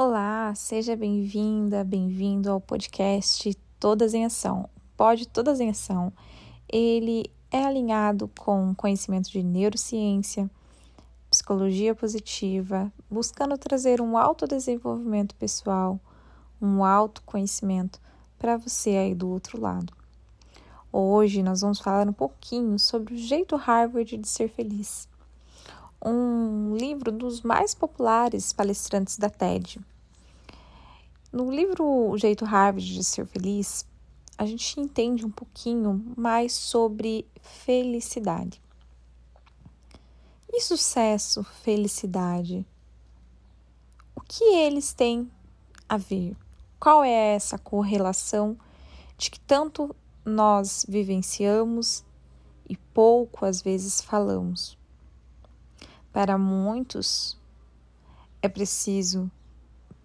Olá, seja bem-vinda, bem-vindo ao podcast Todas em Ação. Pode Todas em Ação. Ele é alinhado com conhecimento de neurociência, psicologia positiva, buscando trazer um autodesenvolvimento pessoal, um autoconhecimento para você aí do outro lado. Hoje nós vamos falar um pouquinho sobre o jeito Harvard de ser feliz um livro dos mais populares palestrantes da TED. No livro O Jeito Harvard de Ser Feliz, a gente entende um pouquinho mais sobre felicidade. E sucesso, felicidade? O que eles têm a ver? Qual é essa correlação de que tanto nós vivenciamos e pouco às vezes falamos? Para muitos, é preciso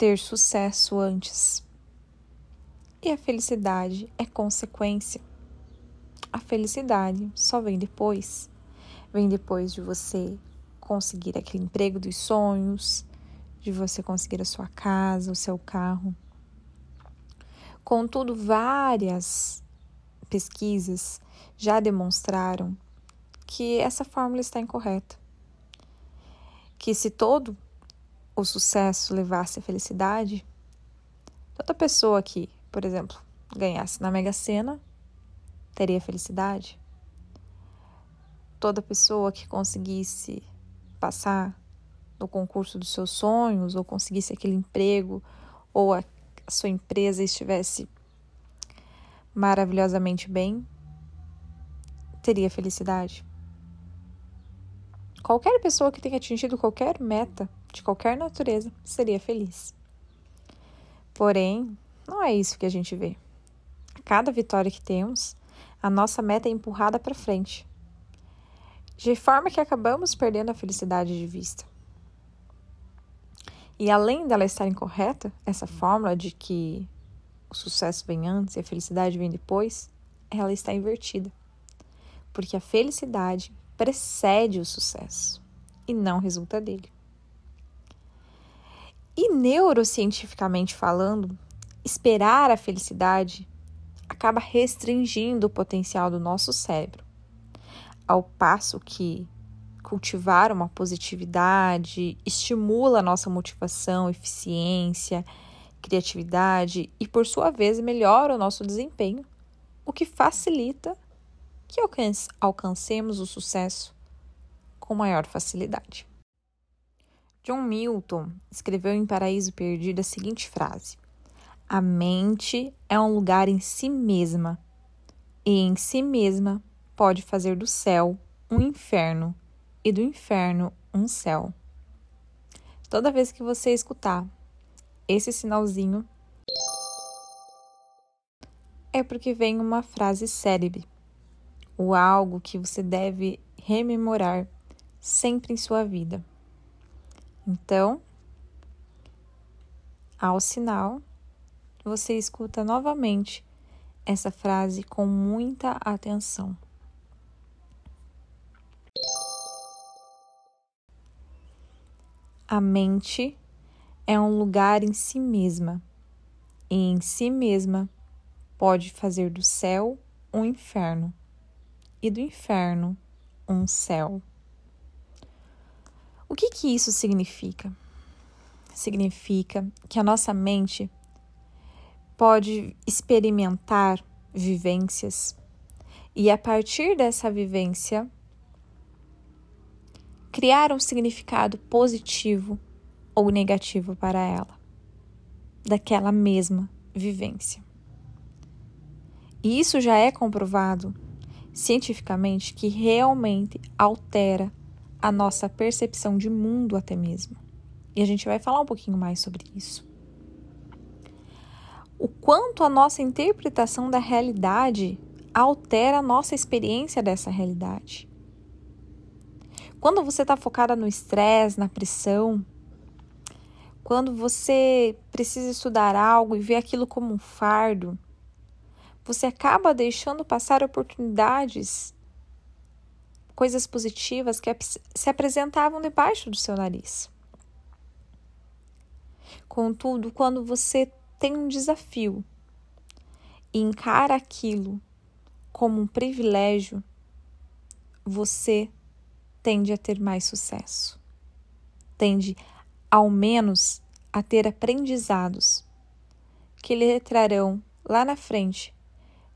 ter sucesso antes. E a felicidade é consequência. A felicidade só vem depois. Vem depois de você conseguir aquele emprego dos sonhos, de você conseguir a sua casa, o seu carro. Contudo, várias pesquisas já demonstraram que essa fórmula está incorreta que se todo o sucesso levasse à felicidade, toda pessoa que, por exemplo, ganhasse na Mega Sena teria felicidade. Toda pessoa que conseguisse passar no concurso dos seus sonhos ou conseguisse aquele emprego ou a, a sua empresa estivesse maravilhosamente bem, teria felicidade. Qualquer pessoa que tenha atingido qualquer meta de qualquer natureza seria feliz. Porém, não é isso que a gente vê. A cada vitória que temos, a nossa meta é empurrada para frente, de forma que acabamos perdendo a felicidade de vista. E além dela estar incorreta, essa fórmula de que o sucesso vem antes e a felicidade vem depois, ela está invertida. Porque a felicidade precede o sucesso e não resulta dele. E neurocientificamente falando, esperar a felicidade acaba restringindo o potencial do nosso cérebro, ao passo que cultivar uma positividade estimula a nossa motivação, eficiência, criatividade e, por sua vez, melhora o nosso desempenho, o que facilita que alcancemos o sucesso com maior facilidade. John Milton escreveu em Paraíso Perdido a seguinte frase: A mente é um lugar em si mesma, e em si mesma pode fazer do céu um inferno e do inferno um céu. Toda vez que você escutar esse sinalzinho, é porque vem uma frase célebre ou algo que você deve rememorar sempre em sua vida. Então, ao sinal, você escuta novamente essa frase com muita atenção. A mente é um lugar em si mesma, e em si mesma pode fazer do céu um inferno e do inferno um céu. O que, que isso significa? Significa que a nossa mente pode experimentar vivências e, a partir dessa vivência, criar um significado positivo ou negativo para ela, daquela mesma vivência. E isso já é comprovado cientificamente que realmente altera a nossa percepção de mundo até mesmo. E a gente vai falar um pouquinho mais sobre isso. O quanto a nossa interpretação da realidade altera a nossa experiência dessa realidade. Quando você está focada no estresse, na pressão, quando você precisa estudar algo e vê aquilo como um fardo, você acaba deixando passar oportunidades, coisas positivas que se apresentavam debaixo do seu nariz. Contudo, quando você tem um desafio e encara aquilo como um privilégio, você tende a ter mais sucesso. Tende, ao menos, a ter aprendizados que lhe trarão lá na frente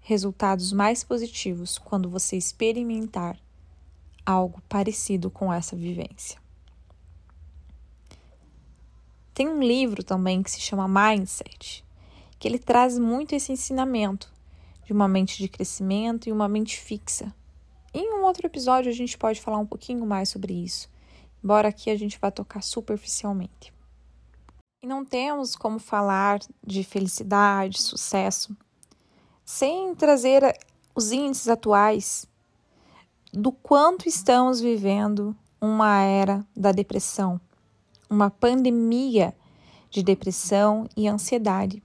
resultados mais positivos quando você experimentar algo parecido com essa vivência. Tem um livro também que se chama Mindset, que ele traz muito esse ensinamento de uma mente de crescimento e uma mente fixa. Em um outro episódio a gente pode falar um pouquinho mais sobre isso, embora aqui a gente vá tocar superficialmente. E não temos como falar de felicidade, sucesso, sem trazer os índices atuais do quanto estamos vivendo uma era da depressão, uma pandemia de depressão e ansiedade.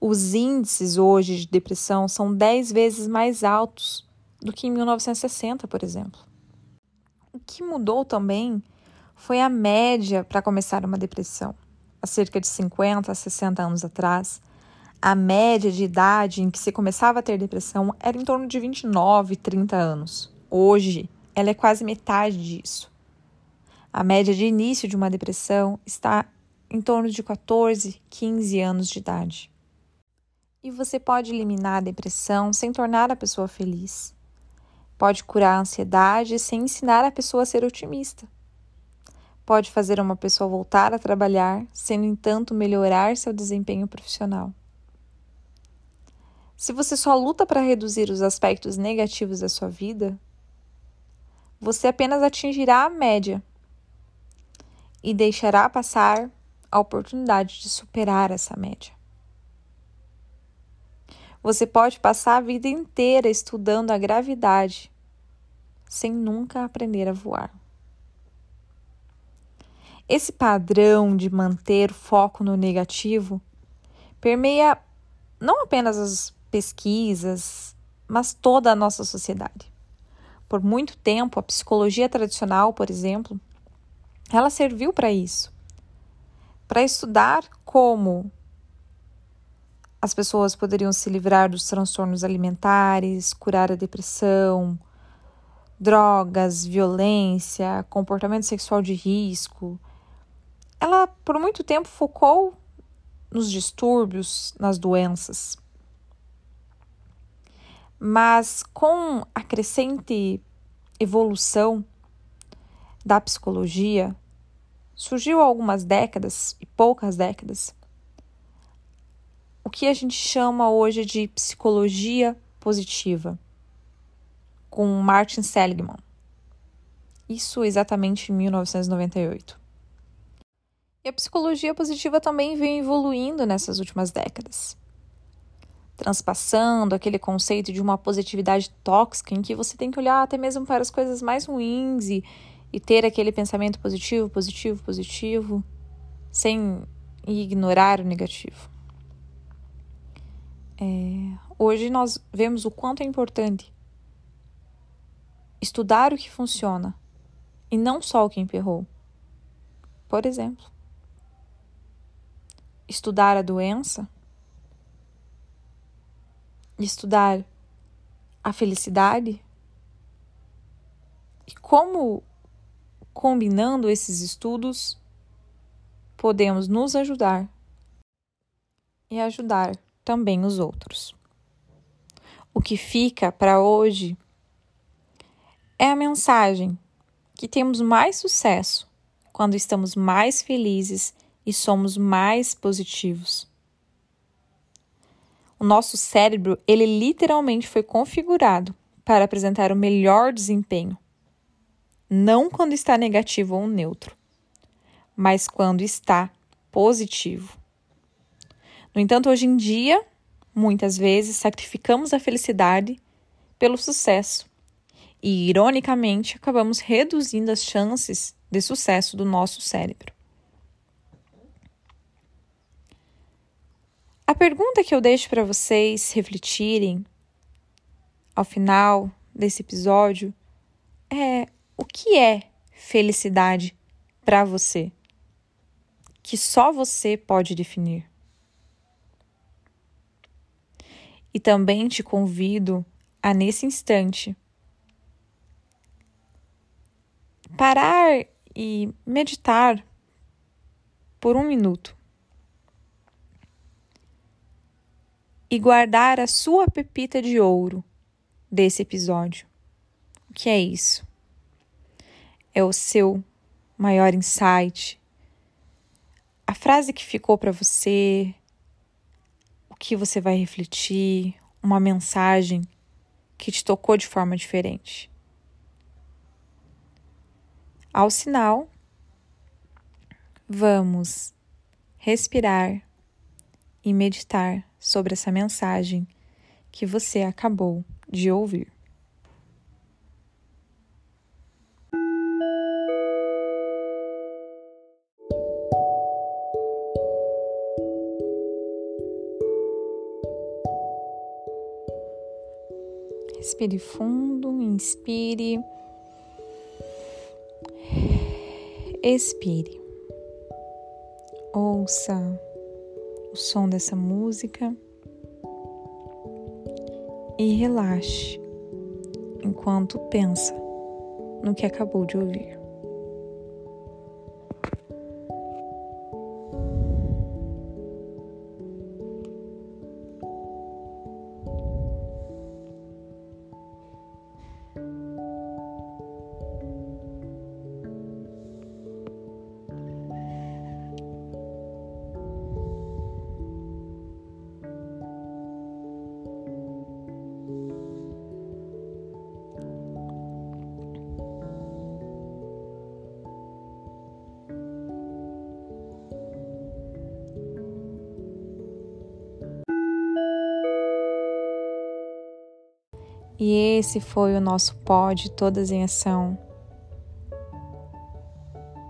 Os índices hoje de depressão são 10 vezes mais altos do que em 1960, por exemplo. O que mudou também foi a média para começar uma depressão. Há cerca de 50 a 60 anos atrás, a média de idade em que se começava a ter depressão era em torno de 29, 30 anos. Hoje, ela é quase metade disso. A média de início de uma depressão está em torno de 14, 15 anos de idade. E você pode eliminar a depressão sem tornar a pessoa feliz. Pode curar a ansiedade sem ensinar a pessoa a ser otimista. Pode fazer uma pessoa voltar a trabalhar sem, no entanto, melhorar seu desempenho profissional. Se você só luta para reduzir os aspectos negativos da sua vida, você apenas atingirá a média e deixará passar a oportunidade de superar essa média. Você pode passar a vida inteira estudando a gravidade sem nunca aprender a voar. Esse padrão de manter o foco no negativo permeia não apenas as pesquisas, mas toda a nossa sociedade. Por muito tempo, a psicologia tradicional, por exemplo, ela serviu para isso para estudar como as pessoas poderiam se livrar dos transtornos alimentares, curar a depressão, drogas, violência, comportamento sexual de risco. Ela, por muito tempo, focou nos distúrbios, nas doenças. Mas com a crescente evolução da psicologia, surgiu há algumas décadas e poucas décadas o que a gente chama hoje de psicologia positiva, com Martin Seligman. Isso exatamente em 1998. E a psicologia positiva também vem evoluindo nessas últimas décadas transpassando aquele conceito de uma positividade tóxica em que você tem que olhar até mesmo para as coisas mais ruins e, e ter aquele pensamento positivo, positivo, positivo, sem ignorar o negativo. É, hoje nós vemos o quanto é importante estudar o que funciona e não só o que emperrou. Por exemplo, estudar a doença estudar a felicidade e como, combinando esses estudos, podemos nos ajudar e ajudar também os outros. O que fica para hoje é a mensagem que temos mais sucesso quando estamos mais felizes e somos mais positivos. O nosso cérebro, ele literalmente foi configurado para apresentar o melhor desempenho. Não quando está negativo ou neutro, mas quando está positivo. No entanto, hoje em dia, muitas vezes sacrificamos a felicidade pelo sucesso e, ironicamente, acabamos reduzindo as chances de sucesso do nosso cérebro. A pergunta que eu deixo para vocês refletirem ao final desse episódio é: o que é felicidade para você? que só você pode definir. E também te convido a, nesse instante, parar e meditar por um minuto e guardar a sua pepita de ouro desse episódio. O que é isso? É o seu maior insight, a frase que ficou para você, o que você vai refletir, uma mensagem que te tocou de forma diferente. Ao sinal, vamos respirar e meditar sobre essa mensagem que você acabou de ouvir. Respire fundo, inspire, expire. Ouça o som dessa música e relaxe enquanto pensa no que acabou de ouvir. E esse foi o nosso pod Todas em Ação.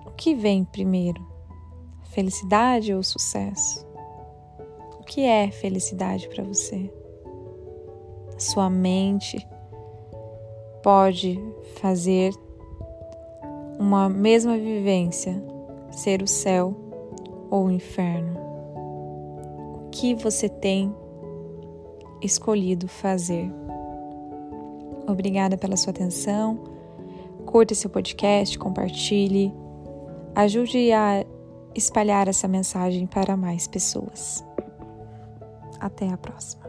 O que vem primeiro? Felicidade ou sucesso? O que é felicidade para você? Sua mente pode fazer uma mesma vivência ser o céu ou o inferno. O que você tem escolhido fazer? Obrigada pela sua atenção. Curta esse podcast, compartilhe, ajude a espalhar essa mensagem para mais pessoas. Até a próxima.